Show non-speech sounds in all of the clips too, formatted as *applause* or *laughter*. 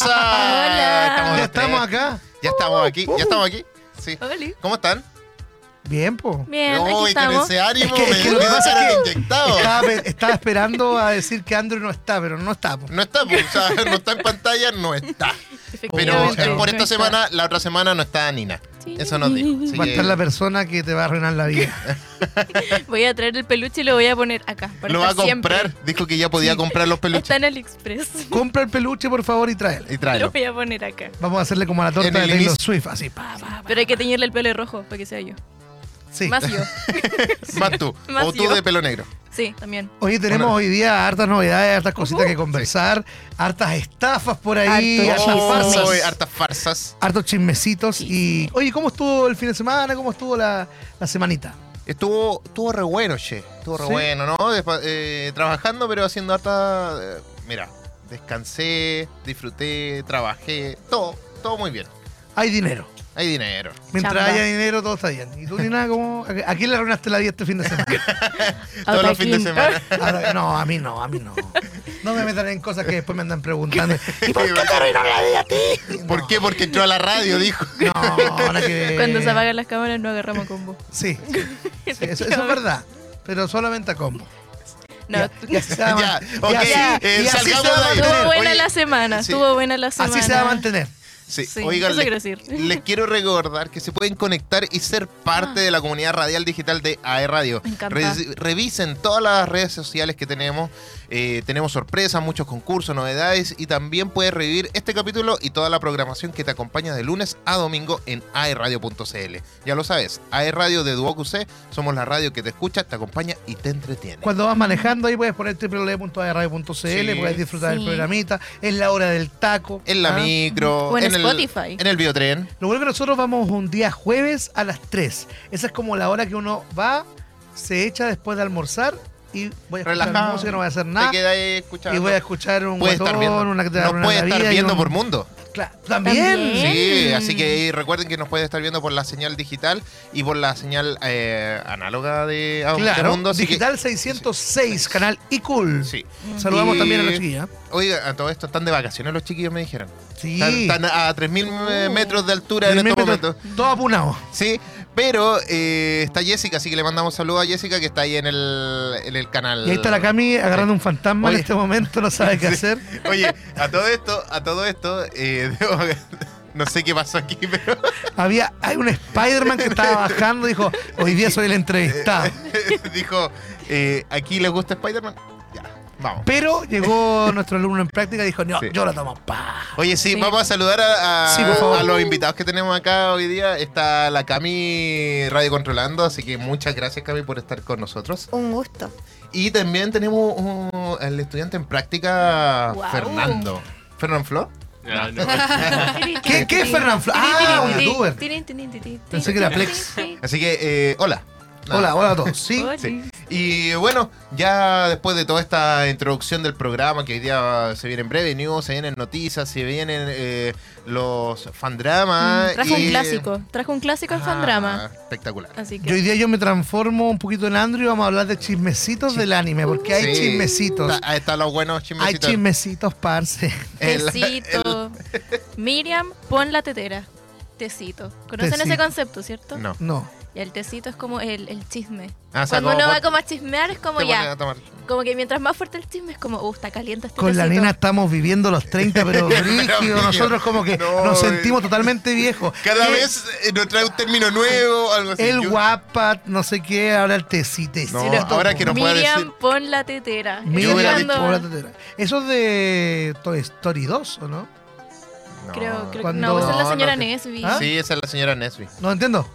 hermosa. Hola. Estamos Ya estamos acá. Ya estamos aquí, ya estamos aquí. Sí. Oli. ¿Cómo están? Bien, po. Bien, aquí Uy, con estamos. ese ánimo Es que- es me que lo que pasa es que inyectado. Estaba, pe- estaba esperando a decir que Andrew no está, pero no está. po. No está, pues, o sea, *laughs* no está en pantalla, no está. *laughs* Pero Efectivamente, eh, por esta semana, la otra semana no está Nina. Eso nos dijo. Así Va a que estar la persona que te va a arruinar la vida. *laughs* Voy a traer el peluche y lo voy a poner acá. para lo va a estar siempre. comprar. Dijo que ya podía comprar los Está peluches. en AliExpress. Compra el peluche, por favor, y tráelo. Y Lo tráelo. voy a poner acá. Vamos a hacerle como a la torta En de el Taylor inicio- Swift, así. Pa, pa, pa. Pero hay que teñirle el pelo de rojo para que sea yo. Sí. Más yo. Más tú. Más o tú yo. de pelo negro. Sí, también. Hoy tenemos Bueno. hoy día hartas novedades, hartas cositas Ujú. que conversar, hartas estafas por ahí, Harto hartas farsas, hartas farsas. hartos chismecitos. Y, oye, ¿cómo estuvo el fin de semana? ¿Cómo estuvo la, la semanita? Estuvo, estuvo re bueno, che. Estuvo re ¿Sí? bueno, ¿no? Despa- eh, trabajando, pero haciendo harta. eh, mira, descansé, disfruté, trabajé. Todo, todo muy bien. Hay dinero. Hay dinero. Mientras Chamba. haya dinero, todo está bien. ¿Y tú, Nina, cómo? ¿A a quién le arruinaste la vida este fin de semana? *laughs* Todos los fines de semana. Ahora, no, a mí no, a mí no. No me metan en cosas que después me andan preguntando. *laughs* ¿Y por qué te arruinaron la vida a ti? *laughs* ¿Por qué? Porque entró a la radio, dijo. No, nada que ver. Cuando se apagan las cámaras no agarramos combo. Sí, sí, eso, eso es verdad. Pero solamente a combo. No, Ya, se Ya, man- ok, y así- eh, y así salgamos se va a de ahí. Estuvo mantener. buena Oye, la semana, sí. estuvo buena la semana. Así se va a mantener. Sí, Sí, oigan, eso les, quiero decir. *laughs* les quiero recordar que se pueden conectar y ser parte de la comunidad radial digital de AE Radio. Me encanta. Re- revisen todas las redes sociales que tenemos. Eh, tenemos sorpresas, muchos concursos, novedades y también puedes revivir este capítulo y toda la programación que te acompaña de lunes a domingo en aeradio.cl. Ya lo sabes, AE Radio de Duoc UC, somos la radio que te escucha, te acompaña y te entretiene. Cuando vas manejando ahí puedes poner www.radio.cl, Sí. puedes disfrutar Sí. del programita. Es la hora del taco. En la ¿ah? micro, O en el, Spotify. en el biotren. Lo bueno que nosotros vamos un día jueves a las 3. Esa es como la hora que uno va, se echa después de almorzar y voy a escuchar Relajado. música, no voy a hacer Te nada. quedas ahí escuchando. Y voy a escuchar un Puede guatón, una que te Nos puede la estar y viendo un- por mundo. Claro, ¿También? También. Sí, Bien. así que recuerden que nos puede estar viendo por la señal digital y por la señal eh, análoga de, de Claro, Mundo. así que- Digital 606, canal iCool. sí. Saludamos Y- también a la chiquilla. Oiga, a todo esto están de vacaciones los chiquillos, me dijeron. Sí. Están, están a 3.000 eh, metros de altura en estos metros, momentos. Todo apunado. Sí, pero eh, está Jessica, así que le mandamos saludos a Jessica que está ahí en el, en el canal. Y ahí está la Cami agarrando un fantasma Oye. en este momento, no sabe qué *laughs* hacer. Oye, a todo esto, a todo esto, eh, *laughs* debo- no sé qué pasó aquí, pero *laughs* Había, hay un Spider-Man que estaba bajando y dijo, hoy día soy el entrevistado. dijo, eh, ¿aquí les gusta Spider-Man? Vamos. Pero llegó *laughs* nuestro alumno en práctica y dijo, no, Sí. yo la tomo. Pa. Oye, sí, Sí. vamos a saludar a, a- Sí, por favor. a los invitados que tenemos acá hoy día. Está la Cami Radio Controlando, así que muchas gracias Cami por estar con nosotros. Un gusto. Y también tenemos un- el estudiante en práctica. Fernando. ¿Fernando Flo? No, no. *laughs* ¿Qué, qué es Fernán Flo? Ah, un youtuber. Pensé que era Plex. Así que, eh, hola. Nada. Hola, hola a todos. Sí, Sí. Y bueno, ya después de toda esta introducción del programa, que hoy día se viene en breve news, se vienen noticias, se vienen eh, los fandramas. Mm, Trajo y- un clásico, trajo un clásico en Ah, Fandrama. Espectacular. Así Yo hoy día yo me transformo un poquito en Andrew y vamos a hablar de chismecitos del anime, porque hay Sí. chismecitos. Está- ahí están los buenos Hay chismecitos. chismecitos, parce. El- tecito. *laughs* Miriam, pon la tetera. Tecito. ¿Conocen ese concepto, cierto? No. No. Y el tecito es como el, el chisme. Ah, o sea, Cuando como uno va como a chismear es como te ya. a tomar. Como que mientras más fuerte el chisme es como, uh, está caliente este Con la tecito. nena estamos viviendo los 30, *laughs* pero brígido. rígido. Nosotros como que No, nos eh. sentimos totalmente viejos. Cada Eh, vez eh, nos trae un término nuevo, algo así. El Yo- guapa, no sé qué, ahora el tecitecito. No, ahora que no pueda Miriam, decir- pon la tetera. Mira, hubiera Cuando- por la tetera. Eso es de Toy Story 2, ¿o no? No. Creo, creo que Cuando- no, esa es la señora no Nesby. ¿Ah? Sí, esa es la señora Nesby. No entiendo.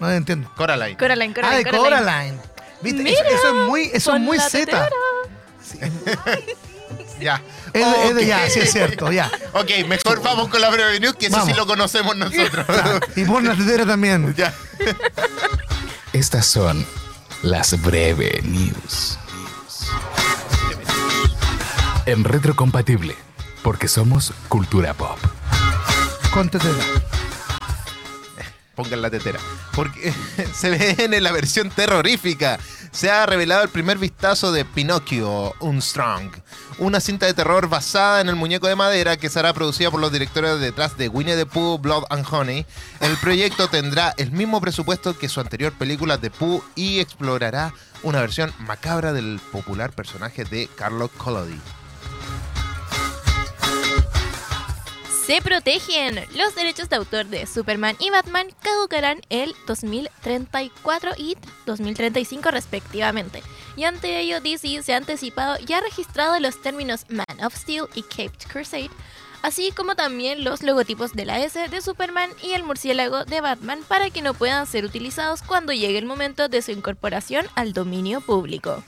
No entiendo. Coraline. Coraline, Coraline, ah, de Coraline. Coraline. ¿Viste? Mira, eso, eso es muy, eso es muy Z. Sí, *laughs* Ya. es, de- es de- Ok. ya, sí es cierto, ya. Ok, mejor vamos con la breve news, que eso Vamos. sí lo conocemos nosotros. *laughs* Y pon la tetera también. *laughs* ya. Estas son las breve news. En retrocompatible, porque somos cultura pop. Con tetera. Pongan la tetera. Porque *laughs* se ve en la versión terrorífica. Se ha revelado el primer vistazo de Pinocchio Unstrong, una cinta de terror basada en el muñeco de madera que será producida por los directores detrás de Winnie the Pooh, Blood and Honey. El proyecto tendrá el mismo presupuesto que su anterior película The Pooh y explorará una versión macabra del popular personaje de Carlo Collodi. Se protegen. Los derechos de autor de Superman y Batman caducarán el 2034 y 2035 respectivamente. Y ante ello DC se ha anticipado y ha registrado los términos Man of Steel y Caped Crusade, así como también los logotipos de la S de Superman y el murciélago de Batman para que no puedan ser utilizados cuando llegue el momento de su incorporación al dominio público.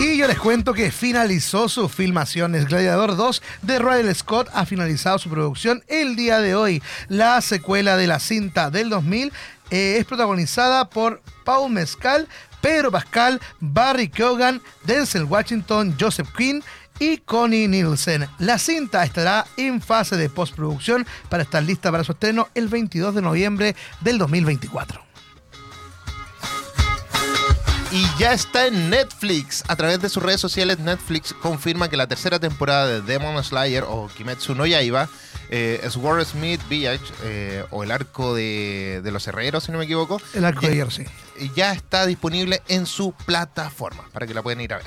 Y yo les cuento que finalizó su filmación. El Gladiador 2 de Ridley Scott ha finalizado su producción el día de hoy. La secuela de la cinta del 2000 eh, es protagonizada por Paul Mescal, Pedro Pascal, Barry Keoghan, Denzel Washington, Joseph Quinn y Connie Nielsen. La cinta estará en fase de postproducción para estar lista para su estreno el 22 de noviembre del 2024. Y ya está en Netflix. A través de sus redes sociales, Netflix confirma que la tercera temporada de Demon Slayer o Kimetsu no Yaiba, eh, Sword Smith Village, eh, o el arco de, de los herreros, si no me equivoco, El arco Ya- de sí. ya está disponible en su plataforma para que la puedan ir a ver.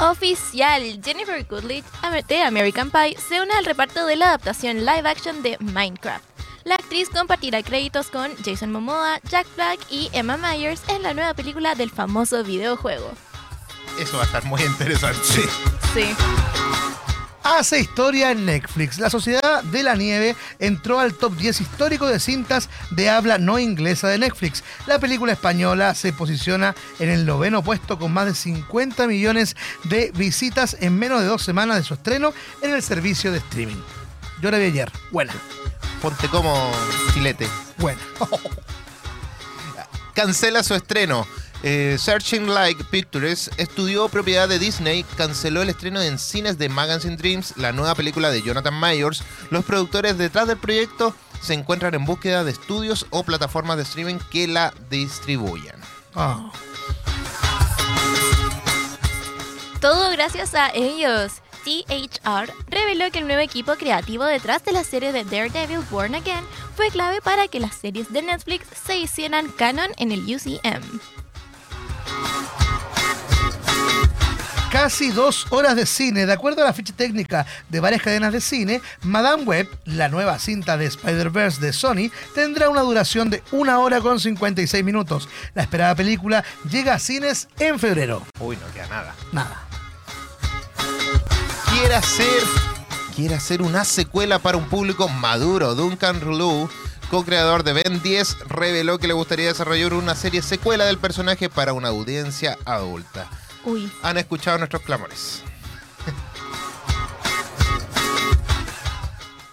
Oficial, Jennifer Coolidge de American Pie se une al reparto de la adaptación live action de Minecraft. La actriz compartirá créditos con Jason Momoa, Jack Black y Emma Myers en la nueva película del famoso videojuego. Eso va a estar muy interesante. Sí. Hace historia en Netflix. La Sociedad de la Nieve entró al top 10 histórico de cintas de habla no inglesa de Netflix. La película española se posiciona en el noveno puesto con más de 50 millones de visitas en menos de dos semanas de su estreno en el servicio de streaming. Yo la vi ayer. Buena, Ponte como filete. buena. *laughs* cancela su estreno. Eh, Searching Like Pictures, estudió propiedad de Disney, canceló el estreno en cines de Magazine Dreams, la nueva película de Jonathan Myers. Los productores detrás del proyecto se encuentran en búsqueda de estudios o plataformas de streaming que la distribuyan. Ah. Todo gracias a ellos. THR reveló que el nuevo equipo creativo detrás de la serie de Daredevil Born Again fue clave para que las series de Netflix se hicieran canon en el UCM. Casi dos horas de cine. De acuerdo a la ficha técnica de varias cadenas de cine, Madame Web, la nueva cinta de Spider-Verse de Sony, tendrá una duración de una hora con 56 minutos. La esperada película llega a cines en febrero. Uy, no queda nada. Nada. Quiere hacer, quiere hacer una secuela para un público maduro. Duncan Rulu, co-creador de Ben 10, reveló que le gustaría desarrollar una serie secuela del personaje para una audiencia adulta. Uy, Han escuchado nuestros clamores.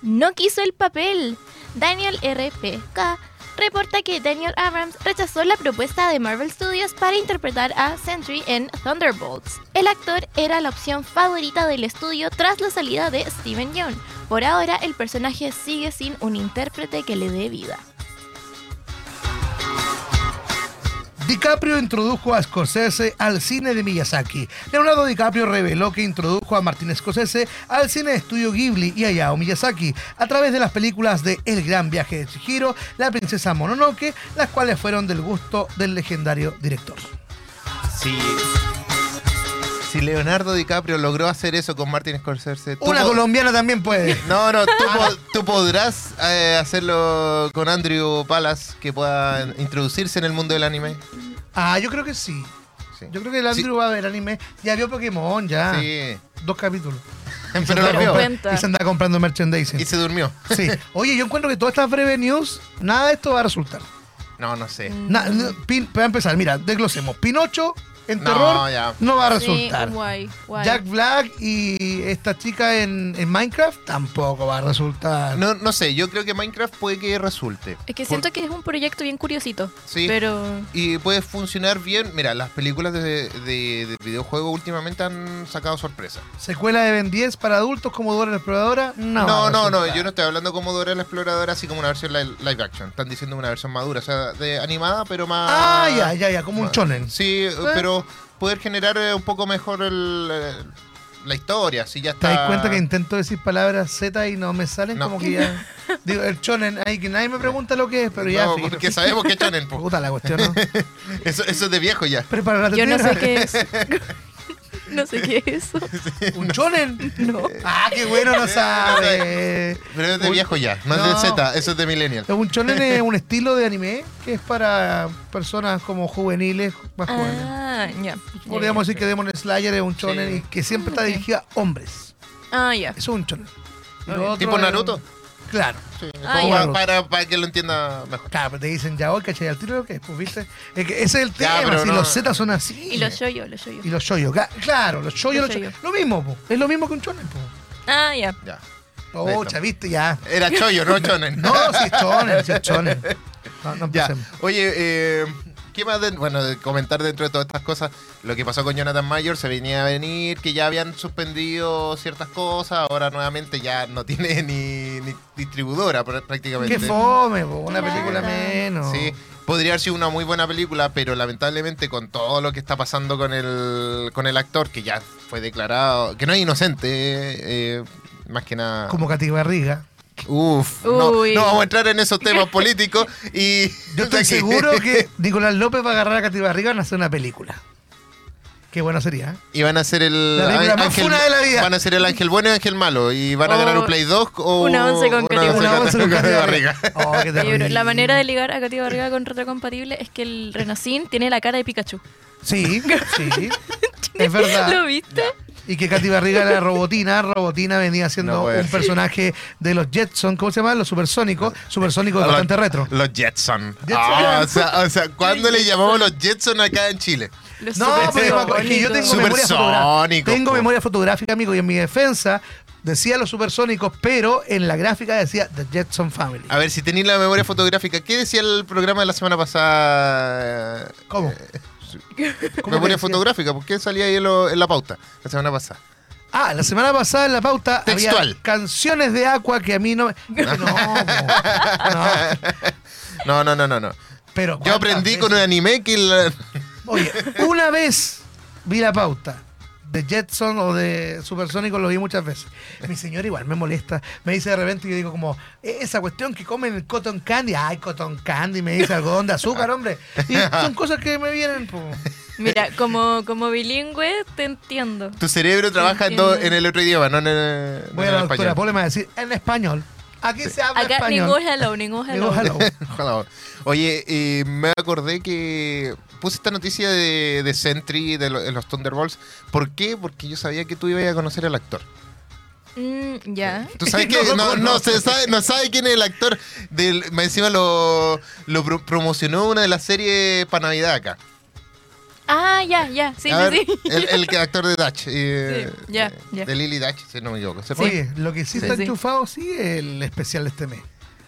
no quiso el papel. Daniel RPK reporta que Daniel Abrams rechazó la propuesta de Marvel Studios para interpretar a Sentry en Thunderbolts. El actor era la opción favorita del estudio tras la salida de Steven Yeun. Por ahora, el personaje sigue sin un intérprete que le dé vida. DiCaprio introdujo a Scorsese al cine de Miyazaki. Leonardo DiCaprio reveló que introdujo a Martin Scorsese al cine de estudio Ghibli y Hayao Miyazaki a través de las películas de El gran viaje de Chihiro, La princesa Mononoke, las cuales fueron del gusto del legendario director. Si Leonardo DiCaprio logró hacer eso con Martin Scorsese, tú Una colombiana también puede. No, no, tú, po- tú podrás eh, hacerlo con Andrew Palas, que pueda introducirse en el mundo del anime. Ah, yo creo que sí. Sí. Yo creo que el Andrew va a ver anime. Ya vio Pokémon, ya. Sí. Dos capítulos. *laughs* Pero lo vio. y se anda comprando merchandising. Y se durmió. Sí. *laughs* Oye, yo encuentro que todas estas breves news, nada de esto va a resultar. No, no sé. Na- pin- para empezar, mira, desglosemos. Pinocho En No, terror ya. no va a Sí, resultar. guay, guay. Jack Black y esta chica en, en Minecraft tampoco va a resultar. No, no sé, yo creo que Minecraft puede que resulte. Es que Por- siento que es un proyecto bien curiosito. Sí. Pero. Y puede funcionar bien. Mira, las películas de, de, de videojuegos últimamente han sacado sorpresas. Secuela de Ben 10 para adultos como Dora la Exploradora. No, No, a no, no, resultar. yo no estoy hablando como Dora la Exploradora, así como una versión li- live action. Están diciendo una versión madura, o sea, de animada, pero más. Ah, ya, ya, ya, como un chonen. Sí, pero poder generar eh, un poco mejor el, eh, la historia, si ya ¿Te está. das cuenta que intento decir palabras Z y no me salen? No. Como que ya. *laughs* Digo, el chonen, ahí que nadie me pregunta lo que es, pero ya. No, porque sabemos que chonen, po. Puta la cuestión, ¿no? *laughs* Eso, eso es de viejo ya. Prepara la Yo no sé qué es. *laughs* no sé qué es eso. *laughs* ¿Un chonen? No. Ah, qué bueno, no *laughs* sabe. Pero es de Un- viejo ya, no, es No. de Z, eso es de Millennial. Un chonen es *laughs* un estilo de anime que es para personas como juveniles, más jóvenes. Ah, ya. Podríamos decir que Demon Slayer es un chonen Sí. y que siempre está Ok. dirigido a hombres. Ah, ya. Eso es un chonen. Otro ¿Tipo es- Naruto? Claro. Sí, para, para, para que lo entienda mejor. Claro, pero te dicen ya hoy, ¿cachai? Al tiro lo que es, pues, ¿viste? Es que ese es el tema, si no- los Z son así. Y los yoyo, los yoyo. Y los. Ga- Claro, los shoyo, Los los shoyo. Lo mismo, po. Es lo mismo que un chonen, po. Ah, ya. Ya. Oh, chaviste, ya. Era Choyo, no *laughs* Chonen. No, si es chonen, si es chonen. No, no Ya. empecemos. Oye, eh, ¿qué más? de- bueno, de comentar dentro de todas estas cosas. Lo que pasó con Jonathan Mayor se venía a venir, que ya habían suspendido ciertas cosas. Ahora nuevamente ya no tiene *laughs* ni, ni distribuidora pr- prácticamente. Qué fome, po. Una Claro. película menos. Sí, podría haber sido una muy buena película, pero lamentablemente con todo lo que está pasando con el, con el actor, que ya fue declarado, que no es inocente, eh, más que nada. Como Katy Barriga. Uf, no, vamos a entrar en esos temas políticos y... Yo estoy *laughs* seguro que Nicolás López va a agarrar a Katy Barriga y van a hacer una película. Qué bueno sería. ¿eh? Y van a ser el La película más funa de la vida. Van a ser el ángel bueno y el ángel malo. Y van a ganar Oh, un Play 2 o una once con Barriga. Barriga. Oh, *laughs* la manera de ligar a Katy Barriga con retrocompatible es que el Renacín tiene la cara de Pikachu. Sí, *laughs* sí. es verdad. ¿Lo viste? Y que Katy Barriga era *laughs* Robotina. Robotina venía siendo No, un personaje de los Jetson. ¿Cómo se llama? Los supersónicos. Supersónicos bastante retro. Los Jetson. Jetson. Ah, o sea, o sea, ¿cuándo le llamamos los Jetson acá en Chile? Los No, pero es que yo tengo memoria fotográfica. Supersónicos, Tengo po. memoria fotográfica, amigo, y en mi defensa decía los supersónicos, pero en la gráfica decía The Jetson Family. A ver, si tenéis la memoria fotográfica, ¿qué decía el programa de la semana pasada? ¿Cómo? *laughs* ¿Cómo memoria fotográfica, ¿por qué salía ahí en, lo- en la pauta la semana pasada? Ah, la semana pasada en la pauta Textual. había canciones de Aqua que a mí no me... *laughs* No, po. no. No, no, no, no, no. Pero Yo aprendí con un anime que la- Oye, una vez vi la pauta de Jetson o de Supersónico, lo vi muchas veces. Mi señora igual me molesta. Me dice de repente, y yo digo como, "E-, esa cuestión que comen el cotton candy. Ay, cotton candy, me dice algodón de azúcar, hombre. Y son cosas que me vienen, po. Mira, como, como bilingüe te entiendo. tu cerebro trabaja en, en el otro idioma, no en el, no Voy en a la el doctora. Pole me va a decir, en español. Aquí se habla Acá español. ningún hello, ningún *laughs* hello. Digo, hello. *laughs* Ojalá. Oye, eh, me acordé que puse esta noticia de, de Sentry, de, lo- de los Thunderbolts. ¿Por qué? Porque yo sabía que tú ibas a conocer al actor. Mm, ya. Tú *laughs* sabes que No no, no se sabe, no sabe quién es el actor. Del, más encima lo, lo pro- promocionó una de las series para Navidad acá. Ah, ya, ya. Sí, A sí, ver, sí. El, el que actor de Dutch. eh, Sí, ya, eh, ya. De Lily Dutch, si no me equivoco. ¿Se? Oye, lo que sí, está sí. enchufado, sí, es el especial de este mes.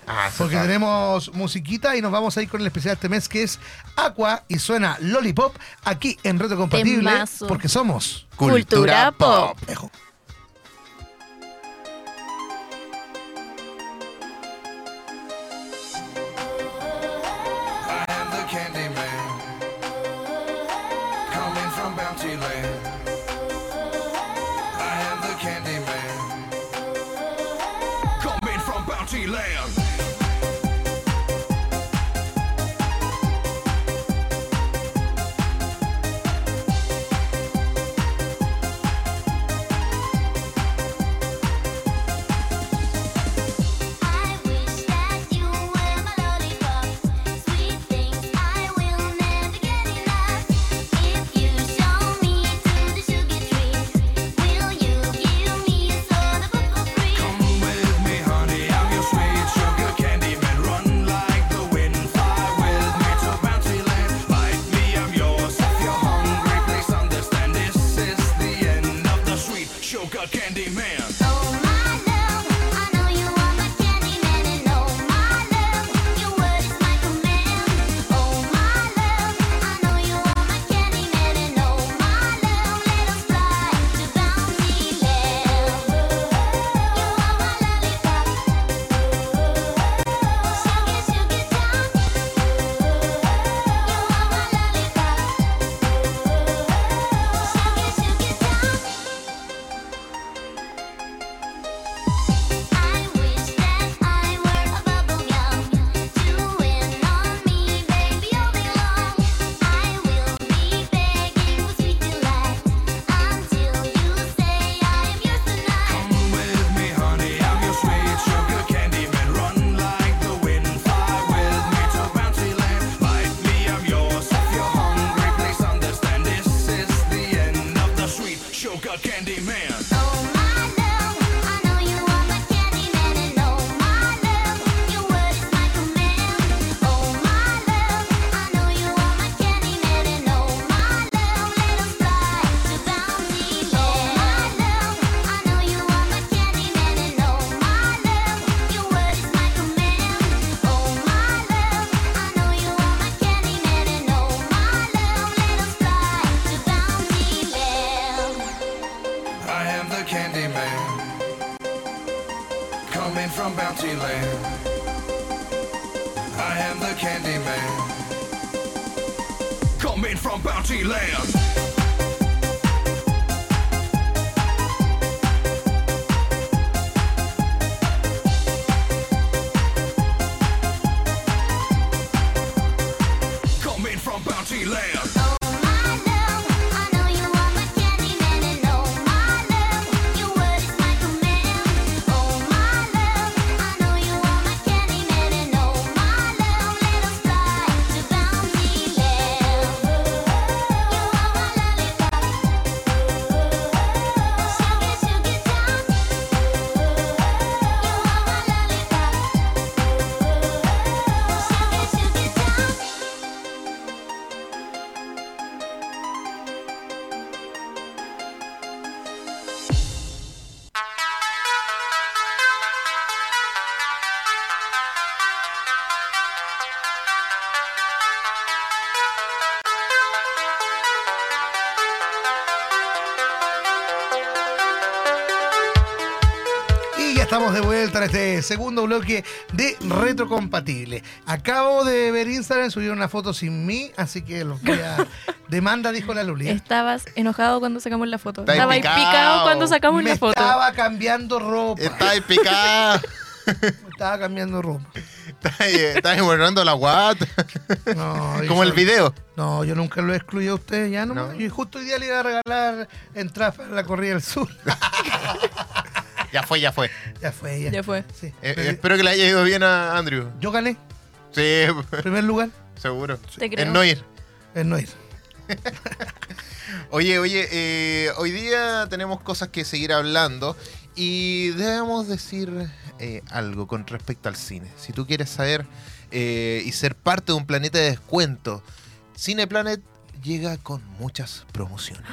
Ah, Porque tenemos musiquita y nos vamos a ir con el especial de este mes que es Aqua y suena Lollipop aquí en Reto Compatible Temazo. porque somos Cultura pop. Ejo. jam. Segundo bloque de Retrocompatible. Acabo de ver Instagram, subieron una foto sin mí, así que los voy a... *laughs* Demanda, dijo la Luli. Estabas enojado cuando sacamos la foto. Está Estaba ahí picado. picado cuando sacamos Me la foto. estaba cambiando ropa. Picada. *laughs* Me estaba cambiando ropa. Está ahí, está ahí borrando la guata. No, *laughs* Como el video. No, yo nunca lo excluí a usted, ya no. No. Y justo hoy día le iba a regalar entradas para la corrida del sur. Ya fue, ya fue. ya fue, ya. Ya fue. Sí. Eh, Pero espero que le haya ido bien a Andrew. Yo gané, Sí, primer lugar, seguro. Te creo. En no ir. en no ir. *laughs* Oye, oye, eh, hoy día tenemos cosas que seguir hablando y debemos decir eh, algo con respecto al cine. Si tú quieres saber eh, y ser parte de un planeta de descuento, Cineplanet llega con muchas promociones.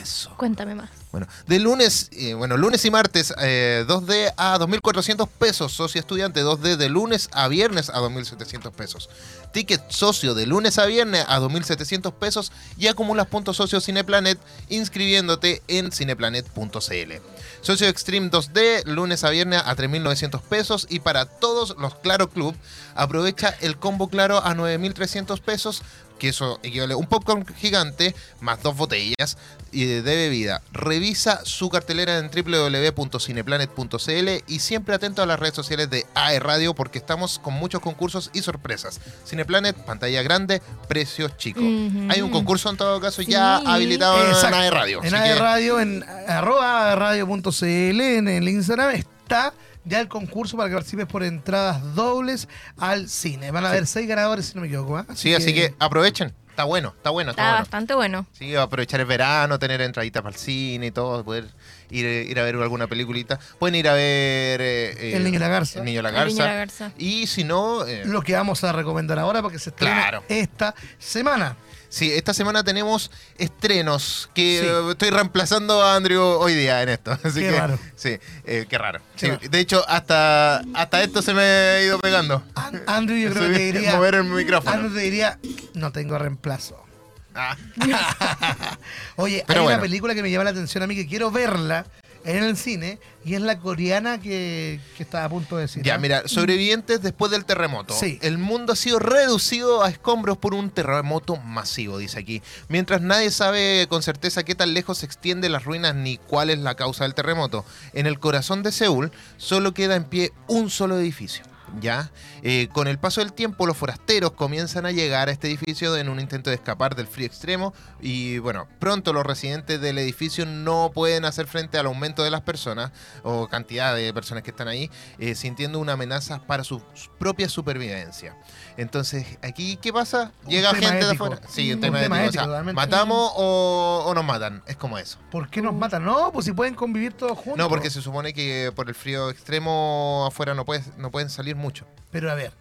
Eso. Cuéntame más. Bueno, de lunes, eh, bueno, lunes y martes, eh, 2D a 2.400 pesos. Socio estudiante 2D de lunes a viernes a 2.700 pesos. Ticket socio de lunes a viernes a 2.700 pesos y acumulas puntos socio Cineplanet inscribiéndote en cineplanet.cl. Socio Extreme 2D, lunes a viernes a 3.900 pesos y para todos los Claro Club, aprovecha el combo Claro a 9.300 pesos, que eso equivale a un popcorn gigante más dos botellas y de bebida. Revisa su cartelera en www.cineplanet.cl y siempre atento a las redes sociales de AE Radio porque estamos con muchos concursos y sorpresas. Cineplanet, pantalla grande, precios chicos. Hay un concurso en todo caso ya Sí. habilitado Exacto. en AE Radio. En AE que- Radio, en arroba radio.cl, en el Instagram está ya el concurso para que participes por entradas dobles al cine. Van a haber seis ganadores, si no me equivoco. ¿ah? Sí, así que aprovechen. Está bueno, está bueno, está, Está bueno. bastante bueno. Sí, aprovechar el verano, tener entraditas para el cine y todo, poder ir, ir a ver alguna peliculita. Pueden ir a ver... eh, eh, El Niño y la Garza. El Niño y la El Garza. Niño y la Garza. Y si no... eh, Lo que vamos a recomendar ahora porque se estrena Claro. esta semana. Sí, esta semana tenemos estrenos que Sí. eh, estoy reemplazando a Andrew hoy día en esto. *laughs* Así Qué que, raro. Sí, eh, qué raro. Qué Sí, raro. de hecho, hasta, hasta esto se me ha ido pegando. An- Andrew, yo *laughs* creo que te diría. mover el micrófono. Andrew te diría, no tengo reemplazo. Ah, *laughs* Oye, Pero hay bueno. una película que me llama la atención a mí que quiero verla en el cine y es la coreana que, que estaba a punto de decir. Ya, ¿no? mira, sobrevivientes después del terremoto. Sí. El mundo ha sido reducido a escombros por un terremoto masivo, dice aquí. Mientras nadie sabe con certeza qué tan lejos se extienden las ruinas ni cuál es la causa del terremoto. En el corazón de Seúl solo queda en pie un solo edificio. ¿Ya? Eh, con el paso del tiempo, los forasteros comienzan a llegar a este edificio en un intento de escapar del frío extremo. Y bueno, pronto los residentes del edificio no pueden hacer frente al aumento de las personas o cantidad de personas que están ahí, eh, sintiendo una amenaza para su propia supervivencia. Entonces, aquí, ¿qué pasa? Un Llega tema gente de afuera. Sí, un Un tema, tema ético. O ético, sea, totalmente. ¿matamos o, o nos matan? Es como eso. ¿Por qué nos matan? No, pues si pueden convivir todos juntos. No, porque se supone que por el frío extremo afuera no, puedes, no pueden salir mucho. Pero a ver,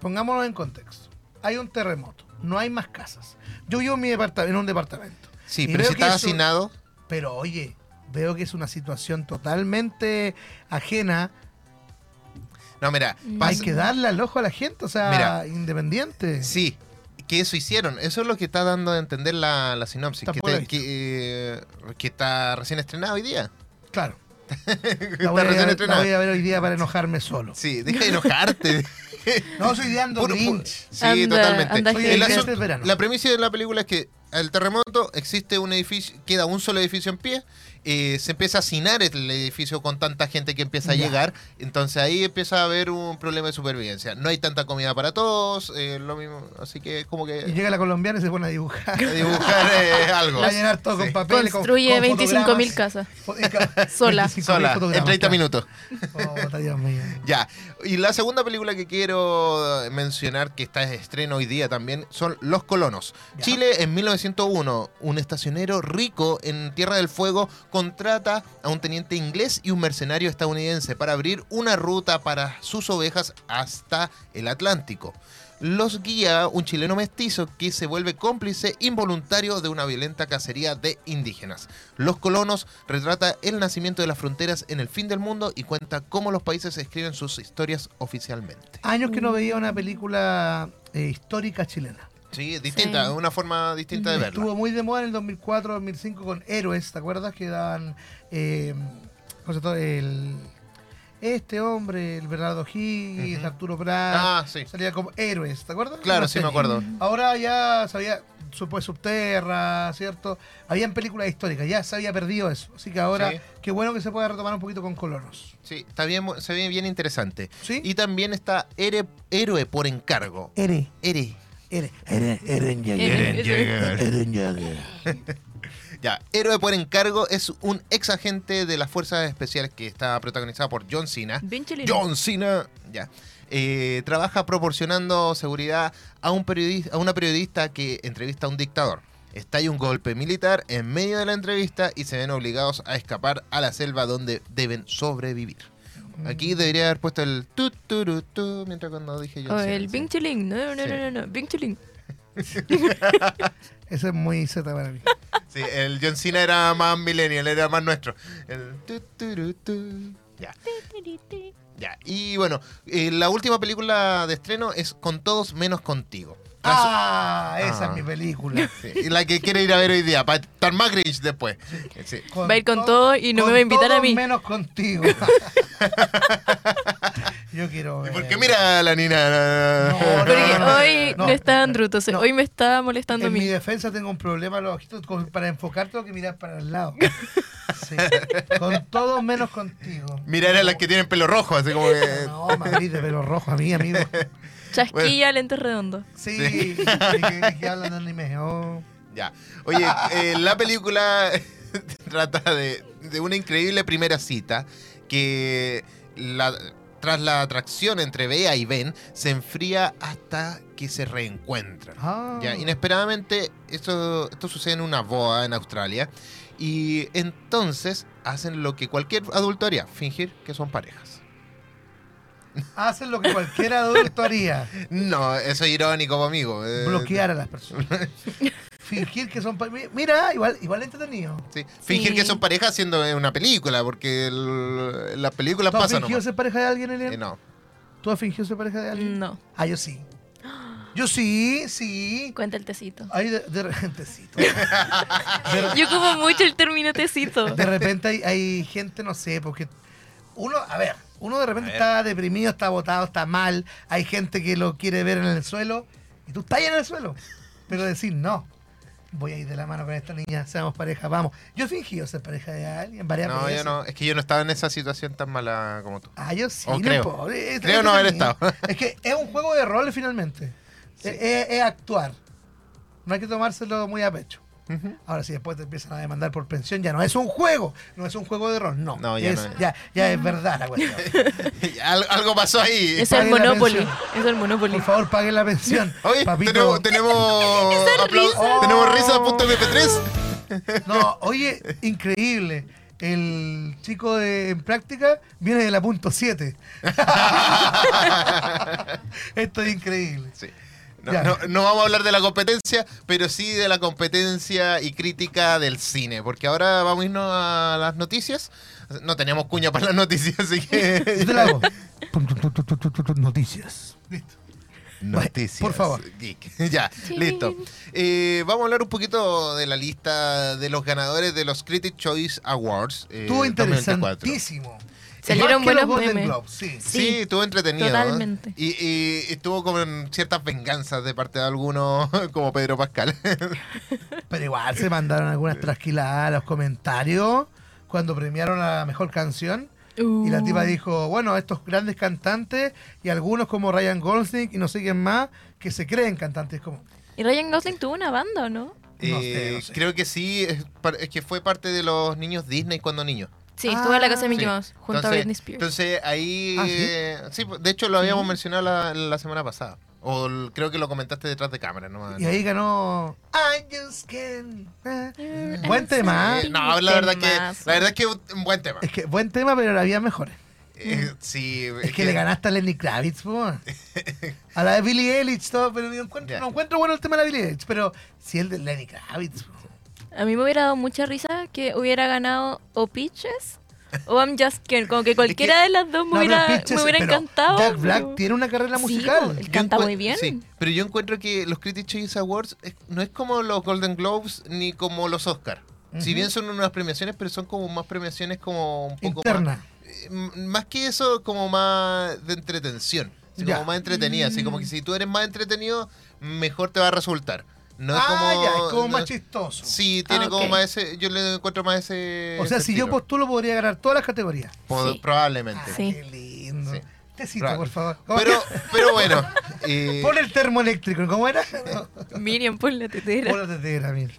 pongámonos en contexto. Hay un terremoto, no hay más casas. Yo vivo en, mi departa- en un departamento. Sí, pero si estás hacinado, Pero oye, veo que es una situación totalmente ajena. No, mira. Hay que darle al ojo a la gente, o sea, Mira. independiente. Sí, que eso hicieron. Eso es lo que está dando a entender la, la sinopsis, que, la te- eh, que está recién estrenado hoy día. Claro. *laughs* La voy, a, recién la voy a ver hoy día para enojarme solo. Sí, deja de enojarte. *laughs* No, soy ideando Grinch. Sí, Anda- totalmente. anda verano. la premisa de la película es que al terremoto existe un edificio, queda un solo edificio en pie, eh, se empieza a hacinar el edificio con tanta gente que empieza a llegar, entonces ahí empieza a haber un problema de supervivencia. No hay tanta comida para todos, eh, lo mismo, así que es como Y que llega la colombiana y se pone a dibujar. a dibujar eh, *laughs* algo. A llenar todo con papel. Construye 25.000 casas. *laughs* *laughs* Sola. Sola, en 30 minutos. Oh, Dios mío. Ya, y la segunda película que quiero mencionar, que está de estreno hoy día también, son Los Colonos. Ya. Chile en 1901, un estacionero rico en Tierra del Fuego contrata a un teniente inglés y un mercenario estadounidense para abrir una ruta para sus ovejas hasta el Atlántico. Los guía un chileno mestizo que se vuelve cómplice involuntario de una violenta cacería de indígenas. Los colonos retrata el nacimiento de las fronteras en el fin del mundo y cuenta cómo los países escriben sus historias oficialmente. Años que no veía una película eh, histórica chilena. Sí, distinta, Sí. una forma distinta de verla. Estuvo muy de moda en el 2004-2005 con Héroes, ¿te acuerdas? Que daban eh, ¿cómo se llama? el, este hombre, el Bernardo Higgins, Ujú. Arturo Prat, Ah, sí. salía como Héroes, ¿te acuerdas? Claro, sí me acuerdo. Ahora ya sabía, pues Subterra, ¿cierto? Habían películas históricas, ya se había perdido eso. Así que ahora, Sí. qué bueno que se pueda retomar un poquito con colonos. Sí, está bien, se ve bien interesante. ¿Sí? Y también está Ere- Héroe por encargo. Ere, Ere. Ere, Ere, Eren Eren Jaeger. Eren Jaeger. *laughs* Ya, Héroe por encargo es un ex agente de las fuerzas especiales que está protagonizado por John Cena. Bien chileno. John Cena, ya. Eh, trabaja proporcionando seguridad a, un periodista, a una periodista que entrevista a un dictador. Estalla un golpe militar en medio de la entrevista y se ven obligados a escapar a la selva donde deben sobrevivir. Aquí debería haber puesto el tu tu tu mientras cuando dije John O Cena, Oh, el sí. Bing Chiling. No, no, Sí. no, no, no. Bing Chiling. *laughs* Ese es muy Z para mí. Sí, el John Cena era más millennial, era más nuestro. El tu, tu, tu. Ya. Ya. Y bueno, eh, la última película de estreno es Con todos menos contigo. Ah, esa Ah. es mi película. Sí, *laughs* y la que quiere ir a ver hoy día, para estar más Grinch después. Sí. Con Va a ir con todo y no me va a invitar a todos mí. menos contigo. *laughs* Yo quiero ver. Porque mira a la Nina. No, Porque no, no, hoy no, no. está Andrew, entonces hoy me está molestando a En mi mí. defensa tengo un problema los ojitos para enfocar tengo que mirar para el lado. *laughs* Sí. Con todo menos contigo. Mirar a las que tienen pelo rojo, así como que. No, Madrid de pelo rojo a mí, amigo. Chasquilla, lentes redondos. Sí, Sí. que, que hablan anime. Oh. Ya. Oye, eh, la película *laughs* trata de, de una increíble primera cita que la- tras la atracción entre Bea y Ben se enfría hasta que se reencuentran. Ah. Ya, inesperadamente, esto, esto sucede en una boda en Australia. Y entonces hacen lo que cualquier adulto haría, fingir que son parejas. Hacen lo que cualquier adulto haría. No, eso es irónico, amigo. Eh, Bloquear a las *laughs* personas. Fingir que son... pa- mi- Mira, igual, igual entretenido. sí, Fingir Sí. que son parejas haciendo una película, porque el- las películas ¿Tú has pasan. fingido nomás. ser pareja de alguien, Elian? Eh, no. ¿Tú has fingido ser pareja de alguien? No. Ah, yo sí. Yo sí, sí. Cuenta el tecito. Ahí de, de repentecito. *laughs* *laughs* Yo como mucho el término tecito. De repente hay, hay gente, no sé, porque uno, a ver, uno de repente está deprimido, está botado, está mal. Hay gente que lo quiere ver en el suelo y tú estás ahí en el suelo. Pero decir, no, voy a ir de la mano con esta niña, seamos pareja, vamos. Yo fingido ser pareja de alguien varias No, veces. yo no. Es que yo no estaba en esa situación tan mala como tú. Ah, yo sí, O no creo. importa, es- Creo no haber estado. Es que es un juego de roles finalmente. Es, es- es actuar. No hay que tomárselo muy a pecho. Ahora, si después te empiezan a demandar por pensión, ya no es un juego, no es un juego de rol, no. No, ya es, no. ya, ya es verdad la cuestión. *laughs* Al- algo pasó ahí. Es el Monopoly. pensión. Es el Monopoly. Por favor, paguen la pensión. *laughs* Oye, Papito. tenemos, tenemos, *laughs* risa. tenemos risa.mp3. No, oye, increíble. El chico de, en práctica viene de la punto 7. Esto es increíble. Sí. No, no- no vamos a hablar de la competencia, pero sí de la competencia y crítica del cine, porque ahora vamos a irnos a las noticias. No tenemos cuña para las noticias, así *laughs* Yo te que... la hago. Noticias. Listo. Noticias. por favor. Geek. *laughs* ya, listo. Eh, vamos a hablar un poquito de la lista de los ganadores de los Critics Choice Awards. eh, Estuvo 2024. interesantísimo. Salieron Más que los buenos Golden memes. Globes, sí. Sí, Sí, estuvo entretenido. totalmente. Y, y estuvo con ciertas venganzas de parte de algunos, *laughs* como Pedro Pascal. *laughs* Pero igual se mandaron algunas trasquiladas a los comentarios cuando premiaron a la mejor canción. Y la tipa Uh. dijo, bueno, estos grandes cantantes y algunos como Ryan Gosling y no sé quién más que se creen cantantes como... Y Ryan Gosling tuvo una banda, ¿o no? No sé, Eh, no sé. Creo que sí, es, es que fue parte de los niños Disney cuando niño. Sí, estuvo en la casa de Mickey Sí. Mouse, junto entonces, a Britney Spears. Entonces ahí... Ah, ¿sí? eh, sí, de hecho lo habíamos mencionado la, la semana pasada. O el- creo que lo comentaste detrás de cámara. ¿no? Y ahí ganó... I just can't... eh. Buen tema. Eh, no, la verdad que la verdad es que un buen tema. Es que buen tema, pero había mejores. Eh, sí, Es que le ganaste a Lenny Kravitz, po. *laughs* A la de Billie Eilish, todo, pero no encuentro, no encuentro bueno el tema de la Billie Eilish, pero sí el de Lenny Kravitz, po. A mí me hubiera dado mucha risa que hubiera ganado o Peaches o I'm Just Kidding. Como que cualquiera de las dos me No, hubiera, Peaches- me hubiera pero encantado. Jack Black pero- tiene una carrera musical. canta muy bien. Sí, pero yo encuentro que los Critics Choice Awards es- no es como los Golden Globes ni como los Oscar. Si bien son unas premiaciones, pero son como más premiaciones como un poco Interna. más... eh, Más que eso, como más de entretención. Así como más entretenida. Así como que si tú eres más entretenido, mejor te va a resultar. No es ah, como... ya, es como no- más chistoso. Sí, tiene Ah, como ok. más ese... Yo le encuentro más ese... o sea, ese si yo postulo, podría ganar todas las categorías. Sí. Probablemente. Ah, Sí. Qué lindo. Sí. Tecito, Claro. por favor. *laughs* Pero, pero bueno. *laughs* eh, Pon el termo eléctrico, ¿cómo era? *laughs* Miriam, pon la tetera. Pon la tetera, mira.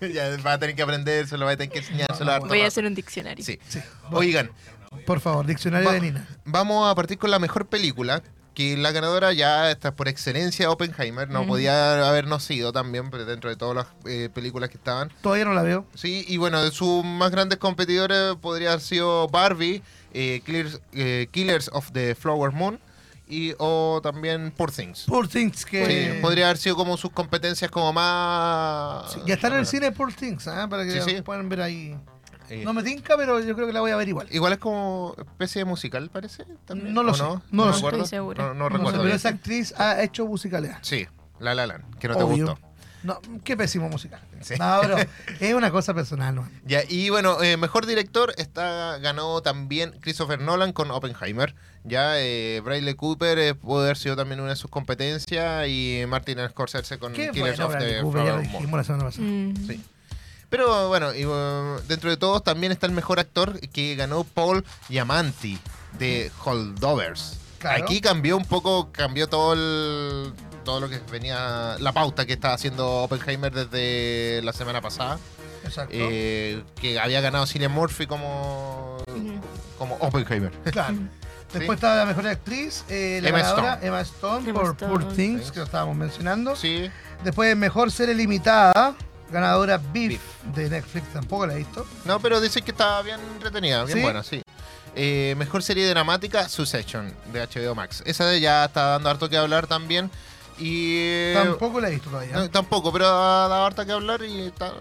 ya va a tener que aprender, se lo va a tener que enseñar, se lo va a Voy a hacer un diccionario. Sí. Sí. Oigan, Por favor, diccionario Va- de Nina. vamos a partir con la mejor película. Que la ganadora ya está por excelencia Oppenheimer. No Ujú. podía habernos sido también, pero dentro de todas las eh, películas que estaban. Todavía no la veo. Sí, y bueno, de sus más grandes competidores podría haber sido Barbie, eh, Killers, eh, Killers of the Flower Moon y o también Poor Things. Poor Things, que... Sí, podría haber sido como sus competencias como más... Sí, ya está en el cine Poor Things, ¿ah? para que sí. puedan ver ahí. Eh, No me tinca, pero yo creo que la voy a ver igual. Igual es como especie de musical, parece. También, No lo ¿o sé, No, no lo sé. Estoy segura. No, no sé, recuerdo. pero esa actriz ha hecho musicalidad. Sí, La La Land, que no te Obvio. gustó. No, qué pésimo musical. Sí. No, pero es una cosa personal, ¿no? *laughs* Ya, y bueno, eh, mejor director está ganó también Christopher Nolan con Oppenheimer. Ya, eh, Bradley Cooper eh, puede haber sido también una de sus competencias y Martin Scorsese con Qué Killers bueno, of Bradley the Cooper, ya lo dijimos la semana pasada. Mm. Sí. Pero bueno, y, uh, dentro de todos también está el mejor actor que ganó Paul Giamatti de Holdovers. Claro. Aquí cambió un poco, cambió todo el, todo lo que venía, la pauta que estaba haciendo Oppenheimer desde la semana pasada, Exacto. eh, que había ganado Cillian Murphy como, como Oppenheimer. Claro. *laughs* Después estaba la mejor actriz, eh, la Emma ganadora, Stone. Emma Stone, Emma por Stone. Poor Things, Sí. que lo estábamos mencionando. Sí, Después, mejor serie limitada, ganadora Beef, Beef. de Netflix, tampoco la he visto. no, pero dicen que estaba bien entretenida, bien ¿Sí? buena, sí. Eh, mejor serie dramática, Succession, de HBO Max. Esa ya está dando harto que hablar también. Y eh, Tampoco la he visto todavía. no, tampoco, pero ha dado harto que hablar y está,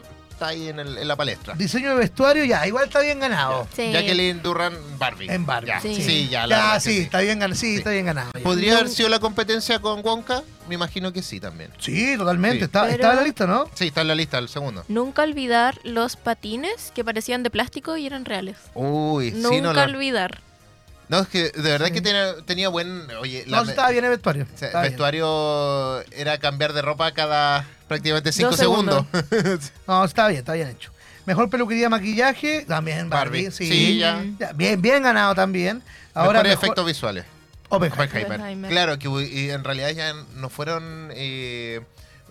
está ahí en, el- en la palestra. Diseño de vestuario, ya, igual está bien ganado. Sí. Jacqueline Durran, Barbie. En Barbie. Ya, Sí. sí. ya, la Ya, sí, está bien ganado. Sí, Sí. está bien ganado. ya. ¿Podría haber sido la competencia con Wonka? Me imagino que sí también. Sí, totalmente. Sí. Está, Pero- en la lista, ¿no? Sí, está en la lista, el segundo. Nunca olvidar los patines que parecían de plástico y eran reales. Uy, Nunca sí, no olvidar. No, es que de verdad Sí. que tenía, tenía buen. Oye, la No, sí, estaba bien el vestuario. o sea, bien. vestuario era cambiar de ropa cada prácticamente 5 Dos segundos. *laughs* No, está bien, está bien hecho. Mejor peluquería, maquillaje, también Barbie. Barbie. Sí, Sí, ya. Ya, Bien, bien ganado también. Ahora Mejores mejor- efectos visuales. Oppenheimer. Oppenheimer. Oppenheimer. Claro, que y en realidad ya no fueron eh,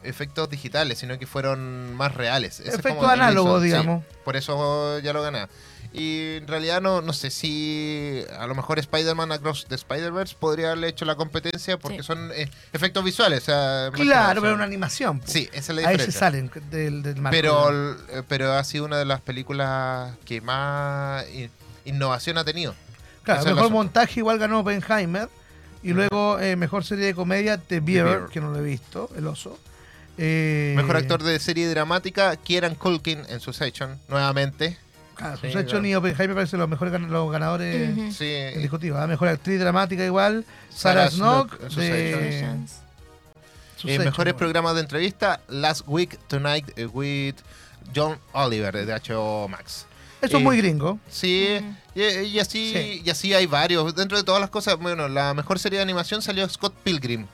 efectos digitales, sino que fueron más reales. Efectos el análogos, hizo, sí. digamos. por eso ya lo gané. Y en realidad no, no sé si a lo mejor Spider-Man Across the Spider-Verse podría haberle hecho la competencia porque Sí. son eh, efectos visuales. o sea, Claro, pero una animación. po. Sí, esa es la Ahí diferencia. se salen del, del marco. Pero, eh, pero ha sido una de las películas que más innovación ha tenido. Claro, mejor montaje igual ganó Oppenheimer. Y luego eh, mejor serie de comedia, The Beaver, Beaver. que no lo he visto, el oso. Eh, Mejor actor de serie dramática, Kieran Culkin en Succession, nuevamente. Claro, Sí, Succession claro. y Oppenheimer parecen los mejores gan- los ganadores. Sí, indiscutibles. ¿ah? Mejor actriz dramática igual, Sarah Sarah Snook, Snook de Eh, hechos, mejores bueno. programas de entrevista, Last Week Tonight eh, with John Oliver de HBO Max. Eso es muy gringo. Sí, y, y así, Sí. y así hay varios. Dentro de todas las cosas, bueno, la mejor serie de animación salió Scott Pilgrim.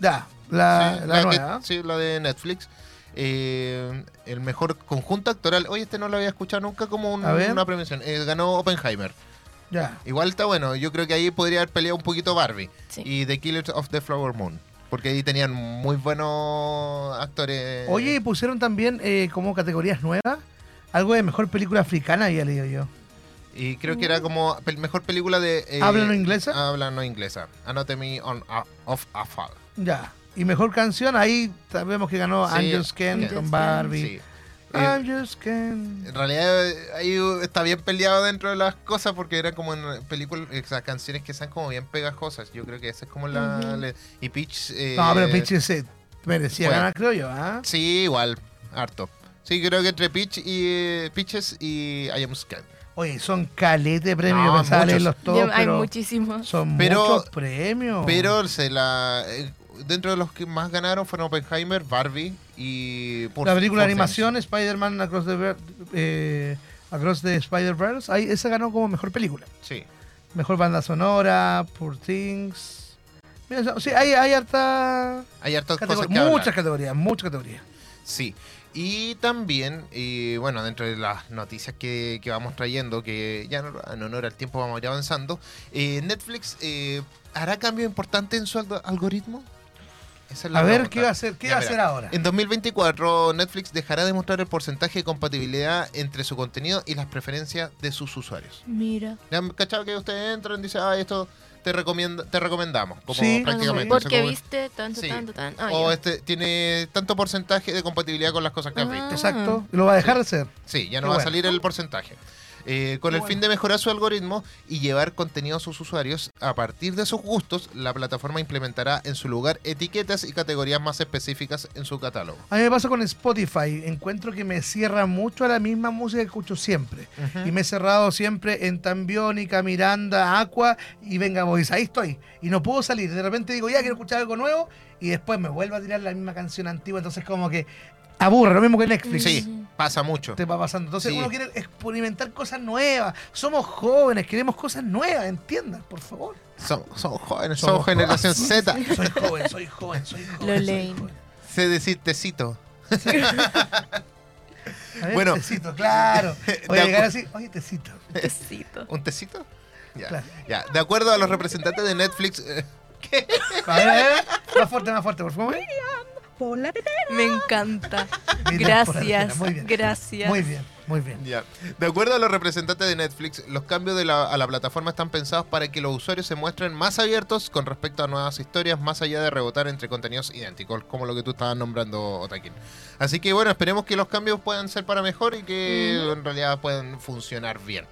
Ya, la, Sí, la nueva. sí, la de Netflix. Eh, el mejor conjunto actoral. Oye, este no lo había escuchado nunca como un- una premiación. Eh, ganó Oppenheimer. Ya. Igual está bueno. Yo creo que ahí podría haber peleado un poquito Barbie. Sí. Y The Killers of the Flower Moon. Porque ahí tenían muy buenos actores. Oye, y pusieron también eh, como categorías nuevas. Algo de mejor película africana, había leído yo. Y creo que era como pel- mejor película de. eh, ¿Habla no inglesa? Habla no inglesa. Anatomy on, of a Fall. Ya. Y mejor canción, ahí sabemos que ganó Sí, I'm Just Ken con Barbie. Sí. I'm Just Ken. En realidad ahí está bien peleado dentro de las cosas porque era como en películas, esas canciones que son como bien pegajosas. Yo creo que esa es como la... Le- y Peach... eh, No, pero Peach se merecía bueno. ganar, creo yo. ¿ah? Sí, igual, harto. Sí, creo que entre Peach y eh, Peaches y I Am Scared. Oye, son calete de premios. No, pensaba leerlos todos, hay pero muchísimos. son Pero- muchos premios. Pero se la... eh, dentro de los que más ganaron fueron Oppenheimer, Barbie y... Poor- la película de animación Spider-Man Across the, eh, Across the Spider-Verse, ahí esa ganó como mejor película. Sí. Mejor banda sonora, Poor Things. Mira, o sea, sí, hay, hay harta Hay hartas cosas hablar. muchas categorías, muchas categorías. Sí. Y también, eh, bueno, dentro de las noticias que, que vamos trayendo, que ya no- en honor al tiempo vamos a ir avanzando, eh, Netflix eh, hará cambio importante en su algo- algoritmo. Esa es la A ver. ¿qué va a hacer? ¿Qué Ya, va a mira, hacer ahora? En 2024, Netflix dejará de mostrar el porcentaje de compatibilidad entre su contenido y las preferencias de sus usuarios. Mira. ¿Ya han cachado que ustedes entran y dicen, ah, esto te, recomienda, te recomendamos? Como Sí. prácticamente. Porque o sea, como- viste tanto, Sí. tanto, tanto. Ah, o ya. este tiene tanto porcentaje de compatibilidad con las cosas que has Ah. visto. Exacto. Lo va a dejar de hacer. Sí, ya no Qué va a salir el porcentaje. Eh, con el fin de mejorar su algoritmo y llevar contenido a sus usuarios, a partir de sus gustos, la plataforma implementará en su lugar etiquetas y categorías más específicas en su catálogo. A mí me pasa con Spotify. Encuentro que me cierra mucho a la misma música que escucho siempre. Y me he cerrado siempre en Tambiónica, Miranda, Aqua y Venga Boys. Ahí estoy. Y no puedo salir. De repente digo, ya quiero escuchar algo nuevo. Y después me vuelvo a tirar la misma canción antigua. Entonces, como que aburre. Lo mismo que Netflix. Sí, pasa mucho. Te va pasando. Entonces, Sí. uno quiere experimentar cosas nuevas. Somos jóvenes, queremos cosas nuevas. Entiendan, por favor. Son jóvenes, Somos somos generación jóvenes. Z. Soy joven, soy joven, soy joven. Lo soy leen. joven. Sé decir tecito. *laughs* Ver, Bueno. tecito, claro. Voy a llegar así, oye, tecito. Tecito. ¿Un tecito? Ya. Claro. ya. De acuerdo a los representantes de Netflix, eh, *laughs* A ver, a ver, más fuerte, más fuerte, por favor. Me encanta. *laughs* Mira, por la Gracias. muy bien. Gracias. Muy bien, muy bien. Ya. De acuerdo a los representantes de Netflix, los cambios de la- a la plataforma están pensados para que los usuarios se muestren más abiertos con respecto a nuevas historias, más allá de rebotar entre contenidos idénticos, como lo que tú estabas nombrando, Otakin. Así que bueno, esperemos que los cambios puedan ser para mejor y que en realidad puedan funcionar bien.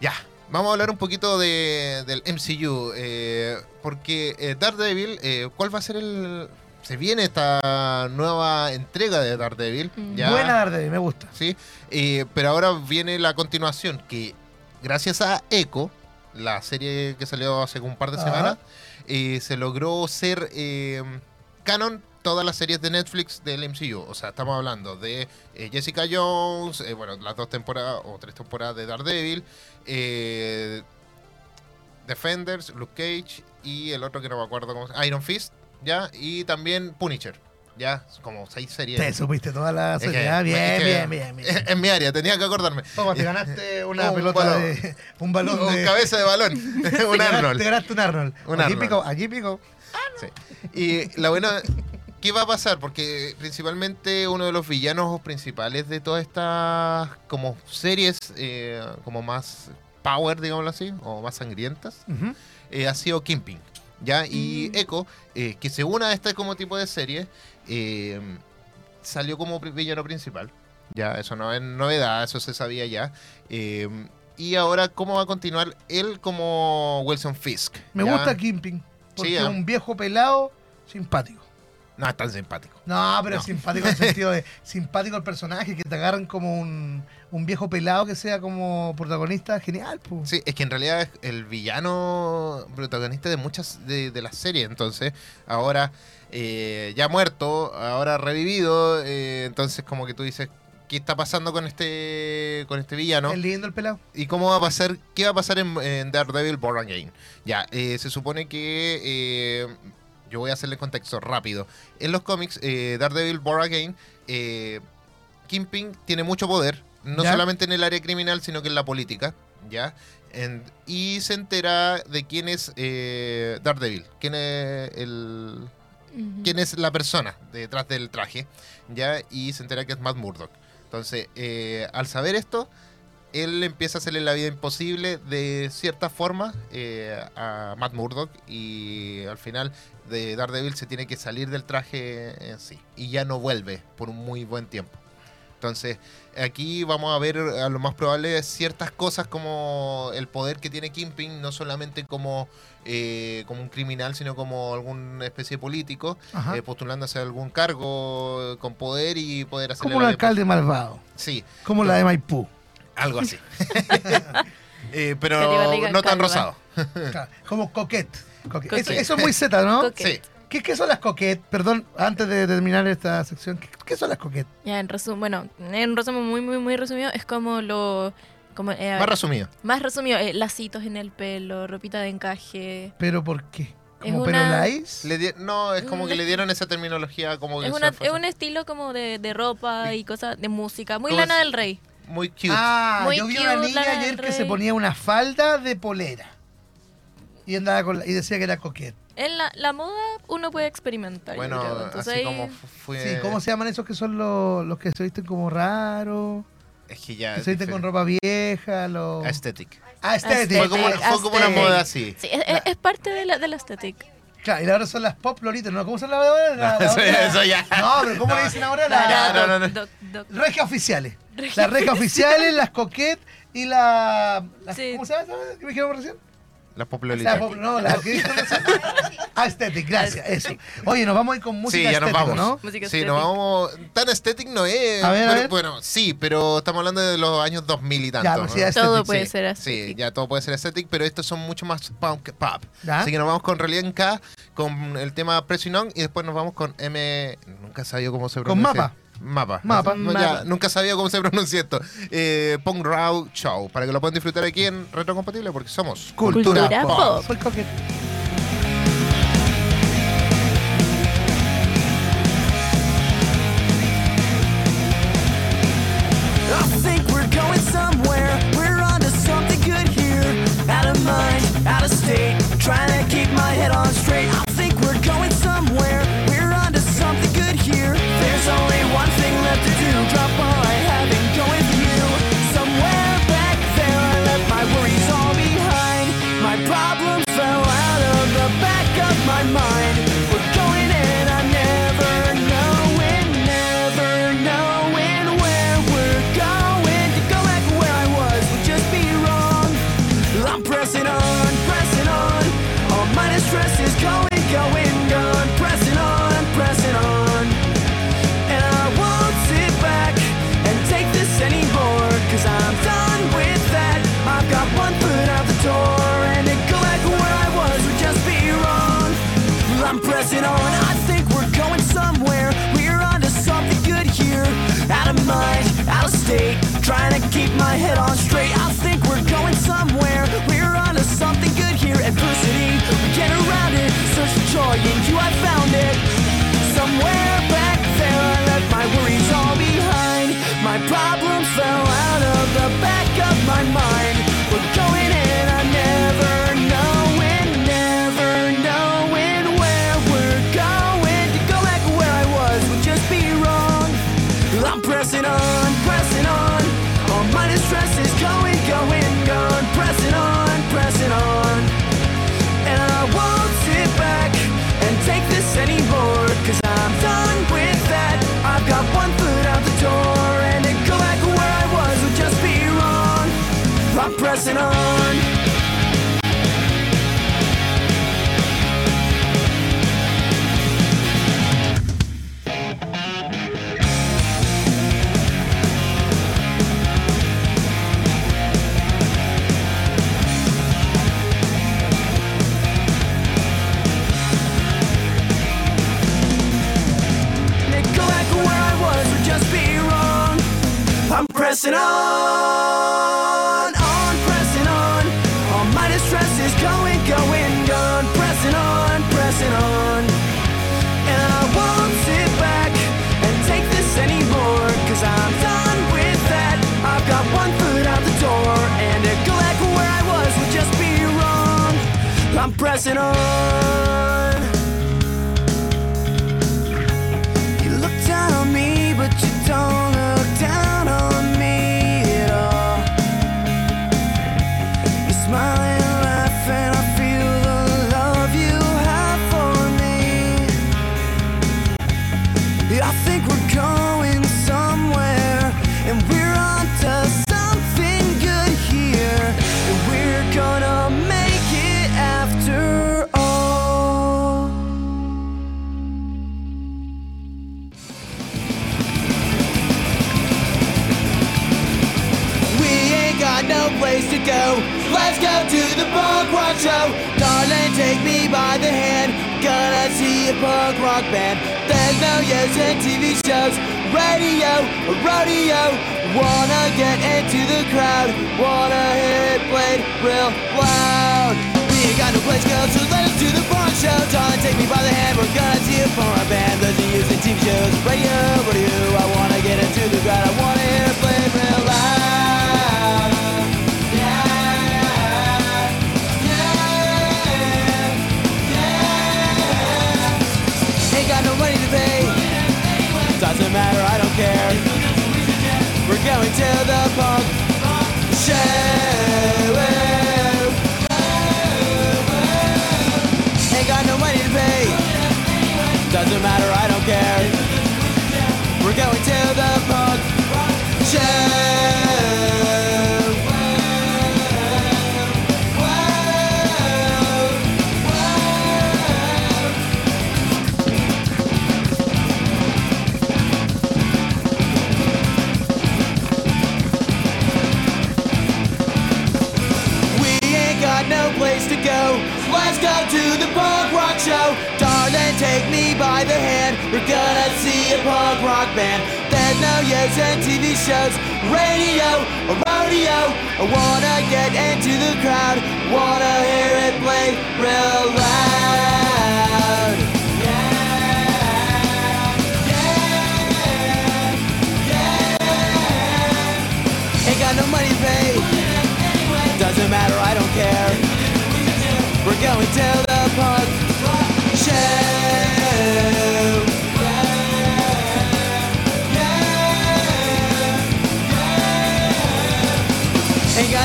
Ya. Vamos a hablar un poquito de, del MCU, eh, porque eh, Daredevil, eh, ¿cuál va a ser el...? Se viene esta nueva entrega de Daredevil. Mm. ya. Buena Daredevil, me gusta. ¿sí? Eh, pero ahora viene la continuación, que gracias a Echo, la serie que salió hace un par de Ajá. semanas, eh, se logró ser eh, canon todas las series de Netflix del MCU. O sea, estamos hablando de eh, Jessica Jones, eh, bueno, las dos temporadas o tres temporadas de Daredevil, eh, Defenders, Luke Cage y el otro que no me acuerdo cómo se Iron Fist, ¿ya? Y también Punisher, ¿ya? Como seis series. Te supiste toda la Es serie. que- ah, bien, es que- bien, bien, bien. *laughs* En mi área, tenía que acordarme. Toma, te ganaste *laughs* una Un pelota balón. de. Un balón Un de. cabeza de balón. *laughs* un Arnold. Te ganaste un Arnold. Un aquí Arnold. pico, aquí pico. Sí. Y la buena. ¿Qué va a pasar? Porque principalmente uno de los villanos principales de todas estas como series eh, como más power, digámoslo así, o más sangrientas, eh, ha sido Kimping. ¿Ya? Y. Echo, eh, que se une a este como tipo de serie, eh, salió como villano principal. Ya, eso no es novedad, eso se sabía ya. Eh, y ahora, ¿cómo va a continuar él como Wilson Fisk? Me ¿ya? gusta Kimping. Porque Sí, es un viejo pelado simpático. No es tan simpático. No, pero No. simpático en el sentido de *laughs* simpático el personaje, que te agarran como un, un viejo pelado que sea como protagonista, genial. pues. Sí, es que en realidad es el villano protagonista de muchas de, de las series. Entonces, ahora eh, ya muerto, ahora revivido, eh, entonces como que tú dices, ¿qué está pasando con este con este villano? Es lindo el pelado. ¿Y cómo va a pasar? ¿Qué va a pasar en, en Daredevil Born Again? Ya, eh, se supone que eh, yo voy a hacerle contexto rápido. En los cómics, Daredevil Born Again, Kingpin tiene mucho poder, no Ya. solamente en el área criminal, sino que en la política, ¿ya? En- y se entera de quién es eh, Daredevil, quién es el, quién es la persona detrás del traje, ¿ya? Y se entera que es Matt Murdock. Entonces, eh, al saber esto, él empieza a hacerle la vida imposible de cierta forma eh, a Matt Murdock y al final de Daredevil se tiene que salir del traje en sí y ya no vuelve por un muy buen tiempo. Entonces, aquí vamos a ver a lo más probable ciertas cosas como el poder que tiene Kingpin, no solamente como, eh, como un criminal, sino como alguna especie de político, eh, postulándose a algún cargo con poder y poder hacer Como un alcalde malvado. Sí, Como la de Maipú. algo así. *laughs* *laughs* Eh, pero no tan rosado. Claro, Como coquette. Coquette. Coquette. Eso, eso es muy Z, ¿no? Sí. ¿Qué, qué son las coquettes? Perdón, antes de terminar esta sección, ¿qué, qué son las coquettes? Ya, en resumen, bueno, en resumen muy, muy, muy resumido, es como lo... Como, eh, Más resumido. más resumido, eh, lacitos en el pelo, ropita de encaje. ¿Pero por qué? Es ¿Como una- pelo lais? Le di- no, es como que le dieron esa terminología como que Es, una, es un estilo como de, de ropa y cosas de música. Muy ¿Cómo Lana es? del Rey. muy cute. Ah, Muy yo vi cute, una niña ayer que se ponía una falda de polera. Y andaba con la- y decía que era coquette. En la, la moda uno puede experimentar. bueno, creo. Entonces así ahí- como fu- fue. Sí, ¿cómo se llaman esos que son los, los que se visten como raros? Es que ya. Que se visten con ropa vieja, los... Aesthetic. Ah, estética. Fue como, Aesthetic, fue como una aesthetic. moda así. Sí, es, es- es parte de la, de la estética. Claro, y ahora son las pop lolitas, ¿no? ¿Cómo son las de ahora? La- *laughs* la Eso- ya. No, pero ¿cómo le dicen ahora? La, Ya, no, no, no. Doc- Regia oficiales. Las rejas oficiales, las coquettes y la... las- Sí. ¿Cómo se llama? ¿Qué me dijeron recién? La La popularidad. pop- no, la. Aesthetic, *laughs* gracias, eso. Oye, nos vamos a ir con música Sí, ya nos vamos. ¿no? Música Sí, nos vamos. Tan estético no es. A ver, a pero- ver. Bueno, sí, pero estamos hablando de los años 2000 y tanto. Ya, pues sí, Todo Aesthetic, puede sí, ser Sí, así. ya todo puede ser estético, pero estos son mucho más punk pop. ¿Ya? Así que nos vamos con Realidad en K, con el tema Pressing On y después nos vamos con M. Nunca sabía cómo se Con pronuncia. Mapa. Mapa. Mapa. No, ya, Mapa. nunca sabía cómo se pronuncia esto. Eh, Punk Raw Show, para que lo puedan disfrutar aquí en Retrocompatible, porque somos Cultura, Cultura pop. pop. I'm pressing on. pressing on. movies and TV shows, radio, a rodeo. I wanna get into the crowd, wanna hear it play real loud. Yeah, yeah, yeah. Ain't got no money, to pay. Doesn't matter, I don't care. We're going to the park.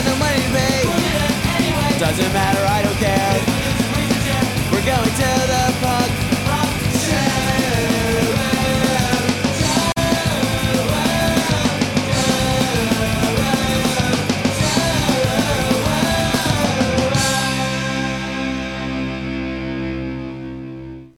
the money, babe. Doesn't matter, I don't care. We're going to